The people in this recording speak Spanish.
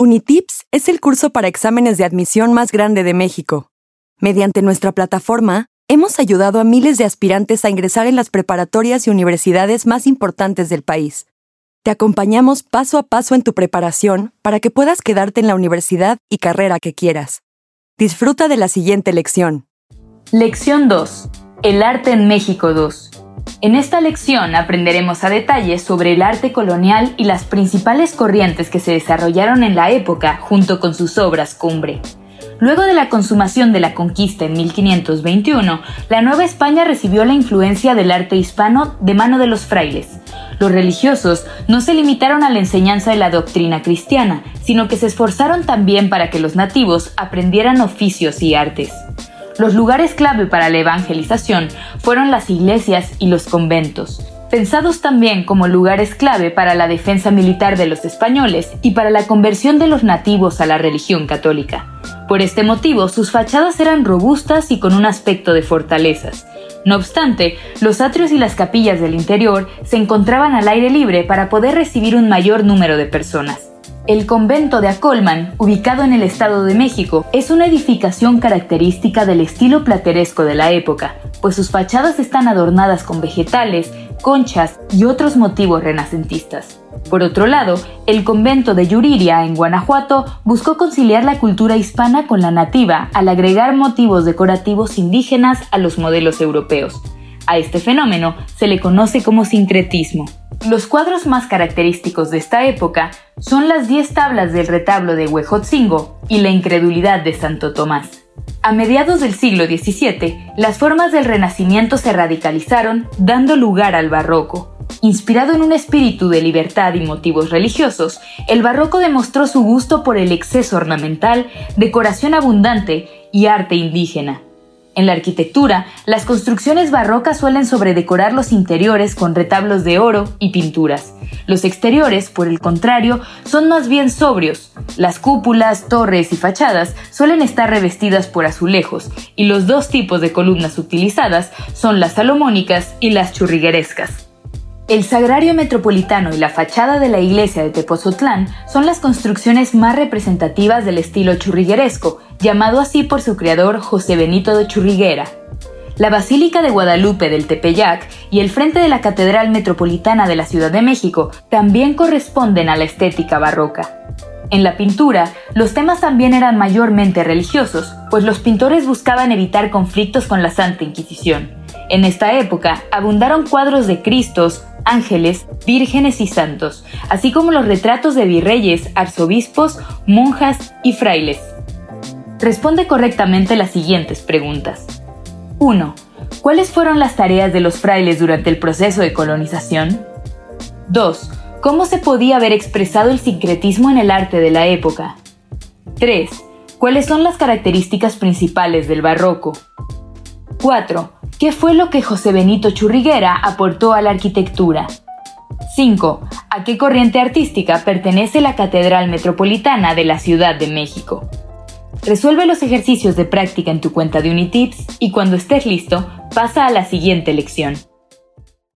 Unitips es el curso para exámenes de admisión más grande de México. Mediante nuestra plataforma, hemos ayudado a miles de aspirantes a ingresar en las preparatorias y universidades más importantes del país. Te acompañamos paso a paso en tu preparación para que puedas quedarte en la universidad y carrera que quieras. Disfruta de la siguiente lección. Lección 2. El arte en México 2. En esta lección aprenderemos a detalle sobre el arte colonial y las principales corrientes que se desarrollaron en la época junto con sus obras cumbre. Luego de la consumación de la conquista en 1521, la Nueva España recibió la influencia del arte hispano de mano de los frailes. Los religiosos no se limitaron a la enseñanza de la doctrina cristiana, sino que se esforzaron también para que los nativos aprendieran oficios y artes. Los lugares clave para la evangelización fueron las iglesias y los conventos, pensados también como lugares clave para la defensa militar de los españoles y para la conversión de los nativos a la religión católica. Por este motivo, sus fachadas eran robustas y con un aspecto de fortalezas. No obstante, los atrios y las capillas del interior se encontraban al aire libre para poder recibir un mayor número de personas. El convento de Acolman, ubicado en el Estado de México, es una edificación característica del estilo plateresco de la época, pues sus fachadas están adornadas con vegetales, conchas y otros motivos renacentistas. Por otro lado, el convento de Yuriria, en Guanajuato, buscó conciliar la cultura hispana con la nativa al agregar motivos decorativos indígenas a los modelos europeos. A este fenómeno se le conoce como sincretismo. Los cuadros más característicos de esta época son las diez tablas del retablo de Huejotzingo y la incredulidad de Santo Tomás. A mediados del siglo XVII, las formas del Renacimiento se radicalizaron, dando lugar al barroco. Inspirado en un espíritu de libertad y motivos religiosos, el barroco demostró su gusto por el exceso ornamental, decoración abundante y arte indígena. En la arquitectura, las construcciones barrocas suelen sobredecorar los interiores con retablos de oro y pinturas. Los exteriores, por el contrario, son más bien sobrios. Las cúpulas, torres y fachadas suelen estar revestidas por azulejos, y los dos tipos de columnas utilizadas son las salomónicas y las churriguerescas. El Sagrario Metropolitano y la fachada de la iglesia de Tepozotlán son las construcciones más representativas del estilo churrigueresco, llamado así por su creador José Benito de Churriguera. La Basílica de Guadalupe del Tepeyac y el frente de la Catedral Metropolitana de la Ciudad de México también corresponden a la estética barroca. En la pintura, los temas también eran mayormente religiosos, pues los pintores buscaban evitar conflictos con la Santa Inquisición. En esta época abundaron cuadros de Cristos, ángeles, vírgenes y santos, así como los retratos de virreyes, arzobispos, monjas y frailes. Responde correctamente las siguientes preguntas. 1. ¿Cuáles fueron las tareas de los frailes durante el proceso de colonización? 2. ¿Cómo se podía haber expresado el sincretismo en el arte de la época? 3. ¿Cuáles son las características principales del barroco? 4. ¿Qué fue lo que José Benito Churriguera aportó a la arquitectura? 5. ¿A qué corriente artística pertenece la Catedral Metropolitana de la Ciudad de México? Resuelve los ejercicios de práctica en tu cuenta de Unitips y cuando estés listo, pasa a la siguiente lección.